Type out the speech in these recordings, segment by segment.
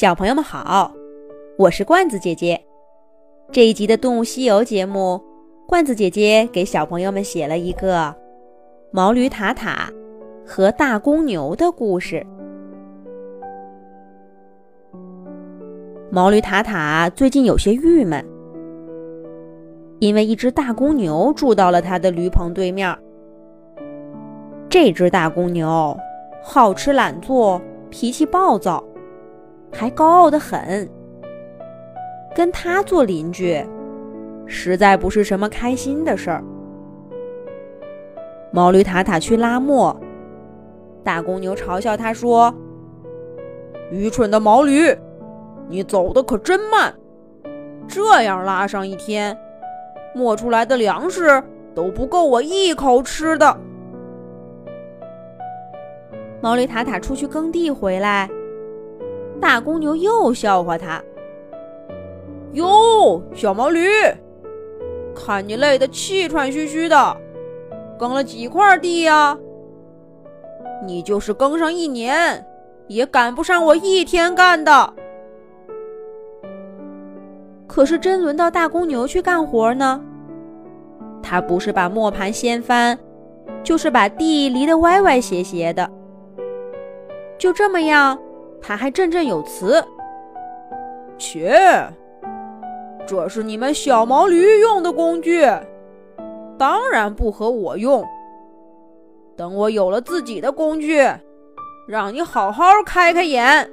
小朋友们好，我是罐子姐姐。这一集的《动物西游》节目，罐子姐姐给小朋友们写了一个毛驴塔塔和大公牛的故事。毛驴塔塔最近有些郁闷，因为一只大公牛住到了他的驴棚对面。这只大公牛好吃懒做，脾气暴躁。还高傲的很，跟他做邻居，实在不是什么开心的事儿。毛驴塔塔去拉磨，大公牛嘲笑他说：“愚蠢的毛驴，你走的可真慢，这样拉上一天，磨出来的粮食都不够我一口吃的。”毛驴塔塔出去耕地回来。大公牛又笑话他：“哟，小毛驴，看你累得气喘吁吁的，耕了几块地呀？你就是耕上一年，也赶不上我一天干的。可是真轮到大公牛去干活呢，他不是把磨盘掀翻，就是把地犁得歪歪斜斜的，就这么样。”他还振振有词：“切，这是你们小毛驴用的工具，当然不和我用。等我有了自己的工具，让你好好开开眼。”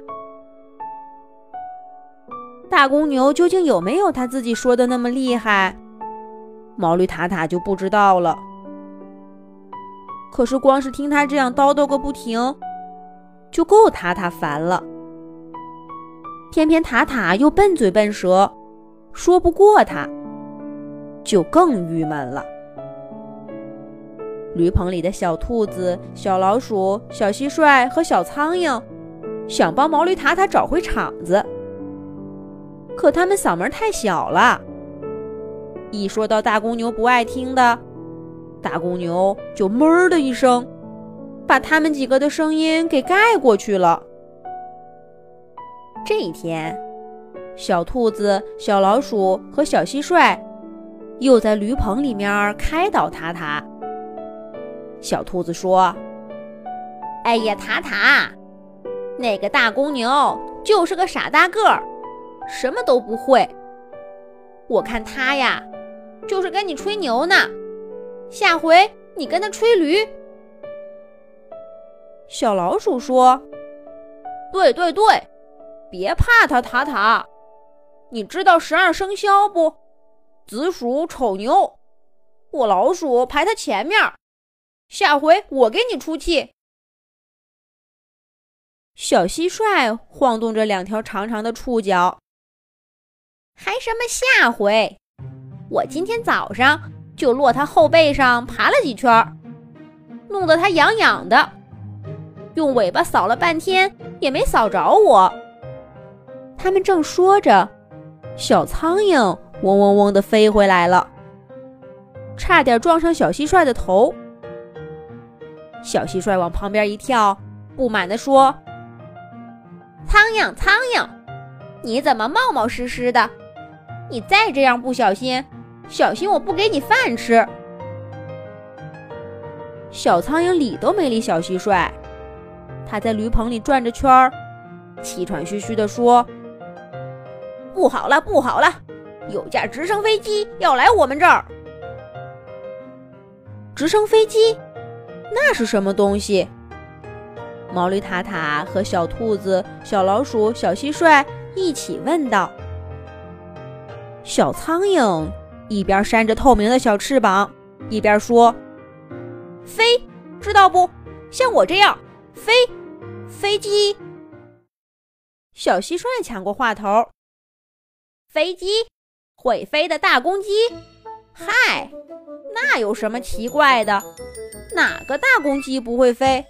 大公牛究竟有没有他自己说的那么厉害？毛驴塔塔就不知道了。可是光是听他这样叨叨个不停。就够塔塔烦了，偏偏塔塔又笨嘴笨舌，说不过他，就更郁闷了。驴棚里的小兔子、小老鼠、小蟋蟀和小苍蝇想帮毛驴塔塔找回场子，可他们嗓门太小了，一说到大公牛不爱听的，大公牛就闷的一声。把他们几个的声音给盖过去了。这一天，小兔子、小老鼠和小蟋蟀又在驴棚里面开导塔塔。小兔子说：“哎呀，塔塔，那个大公牛就是个傻大个儿，什么都不会。我看他呀，就是跟你吹牛呢。下回你跟他吹驴。”小老鼠说：“对对对，别怕他，塔塔。你知道十二生肖不？子鼠、丑牛，我老鼠排他前面。下回我给你出气。”小蟋蟀晃动着两条长长的触角，还什么下回？我今天早上就落他后背上爬了几圈，弄得他痒痒的。用尾巴扫了半天也没扫着我。他们正说着，小苍蝇嗡嗡嗡地飞回来了，差点撞上小蟋蟀的头。小蟋蟀往旁边一跳，不满地说：“苍蝇，苍蝇，你怎么冒冒失失的？你再这样不小心，小心我不给你饭吃。”小苍蝇理都没理小蟋蟀。他在驴棚里转着圈儿，气喘吁吁地说：“不好了，不好了，有架直升飞机要来我们这儿。”直升飞机？那是什么东西？毛驴塔塔和小兔子、小老鼠、小蟋蟀一起问道。小苍蝇一边扇着透明的小翅膀，一边说：“飞，知道不？像我这样飞。”飞机，小蟋蟀抢过话头。飞机，会飞的大公鸡。嗨，那有什么奇怪的？哪个大公鸡不会飞？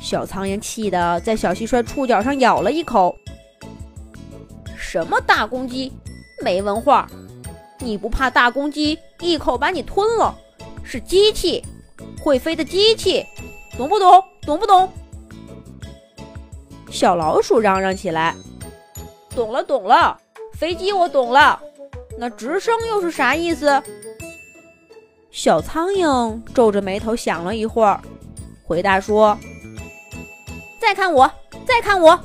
小苍蝇气得在小蟋蟀触角上咬了一口。什么大公鸡？没文化！你不怕大公鸡一口把你吞了？是机器，会飞的机器，懂不懂？懂不懂？小老鼠嚷嚷起来：“懂了，懂了，飞机我懂了，那直升又是啥意思？”小苍蝇皱着眉头想了一会儿，回答说：“再看我，再看我。”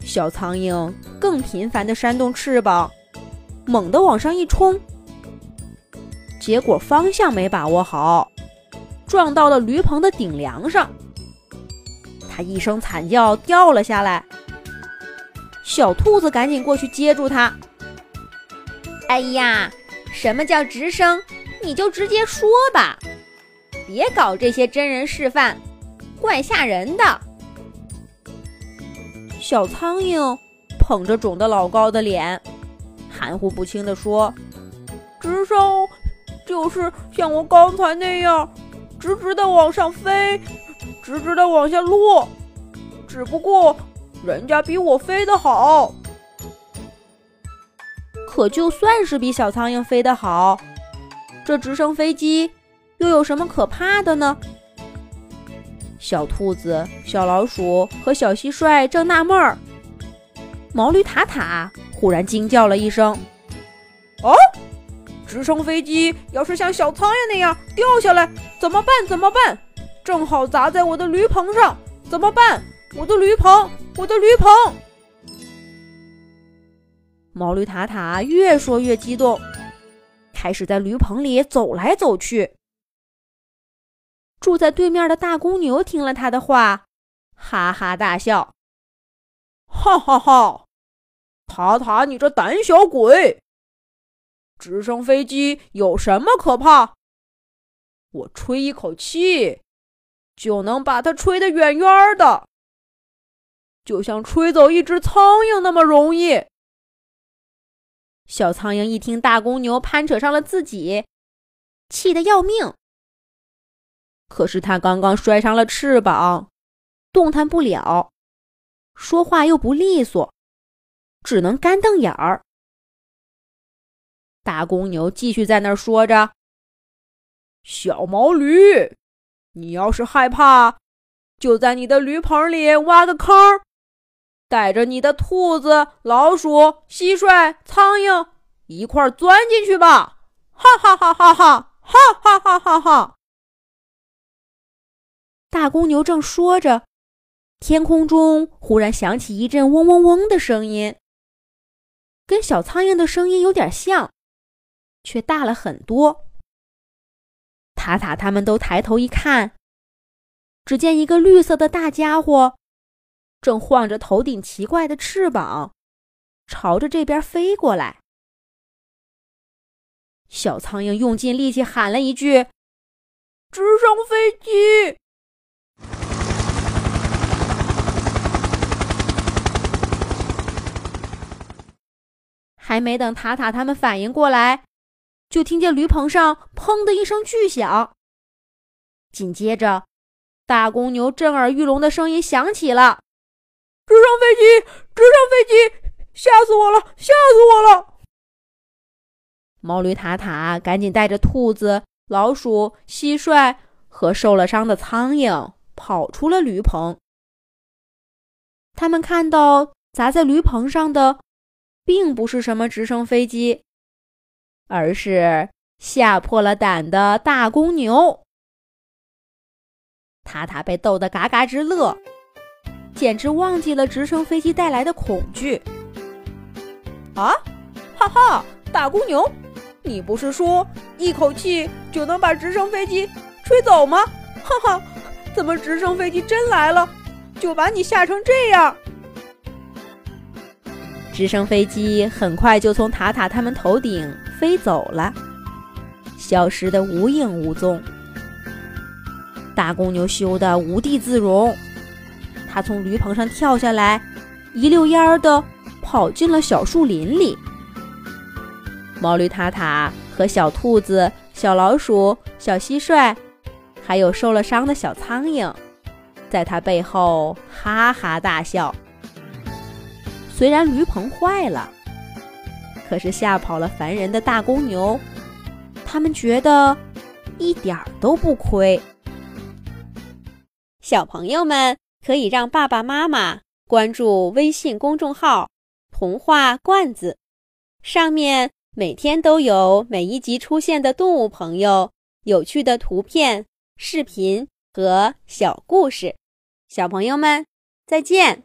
小苍蝇更频繁地扇动翅膀，猛地往上一冲，结果方向没把握好，撞到了驴棚的顶梁上。它一声惨叫，掉了下来。小兔子赶紧过去接住它。哎呀！什么叫直升？你就直接说吧，别搞这些真人示范，怪吓人的。小苍蝇捧着肿得老高的脸，含糊不清地说：“直升就是像我刚才那样，直直的往上飞，直直的往下落。只不过人家比我飞得好。”可就算是比小苍蝇飞得好，这直升飞机又有什么可怕的呢？小兔子、小老鼠和小蟋蟀正纳闷儿，毛驴塔塔忽然惊叫了一声：“哦，直升飞机要是像小苍蝇那样掉下来，怎么办？怎么办？正好砸在我的驴棚上，怎么办？我的驴棚，我的驴棚！”毛驴塔塔越说越激动，开始在驴棚里走来走去。住在对面的大公牛听了他的话，哈哈大笑：“哈哈哈，塔塔，你这胆小鬼！直升飞机有什么可怕？我吹一口气，就能把它吹得远远的，就像吹走一只苍蝇那么容易。”小苍蝇一听大公牛攀扯上了自己，气得要命。可是它刚刚摔伤了翅膀，动弹不了，说话又不利索，只能干瞪眼儿。大公牛继续在那儿说着：“小毛驴，你要是害怕，就在你的驴棚里挖个坑。”带着你的兔子、老鼠、蟋蟀、苍蝇一块钻进去吧！哈哈哈哈哈！哈哈哈哈哈！大公牛正说着，天空中忽然响起一阵嗡嗡嗡的声音，跟小苍蝇的声音有点像，却大了很多。塔塔他们都抬头一看，只见一个绿色的大家伙。正晃着头顶奇怪的翅膀，朝着这边飞过来。小苍蝇用尽力气喊了一句：“直升飞机！”还没等塔塔他们反应过来，就听见驴棚上“砰”的一声巨响，紧接着，大公牛震耳欲聋的声音响起了。直升飞机，直升飞机，吓死我了，吓死我了！毛驴塔塔赶紧带着兔子、老鼠、蟋蟀和受了伤的苍蝇跑出了驴棚。他们看到砸在驴棚上的，并不是什么直升飞机，而是吓破了胆的大公牛。塔塔被逗得嘎嘎直乐。简直忘记了直升飞机带来的恐惧！啊，哈哈，大公牛，你不是说一口气就能把直升飞机吹走吗？哈哈，怎么直升飞机真来了，就把你吓成这样？直升飞机很快就从塔塔他们头顶飞走了，消失的无影无踪。大公牛羞得无地自容。他从驴棚上跳下来，一溜烟儿的跑进了小树林里。毛驴塔塔和小兔子、小老鼠、小蟋蟀，还有受了伤的小苍蝇，在他背后哈哈大笑。虽然驴棚坏了，可是吓跑了烦人的大公牛，他们觉得一点儿都不亏。小朋友们。可以让爸爸妈妈关注微信公众号“童话罐子”，上面每天都有每一集出现的动物朋友、有趣的图片、视频和小故事。小朋友们，再见。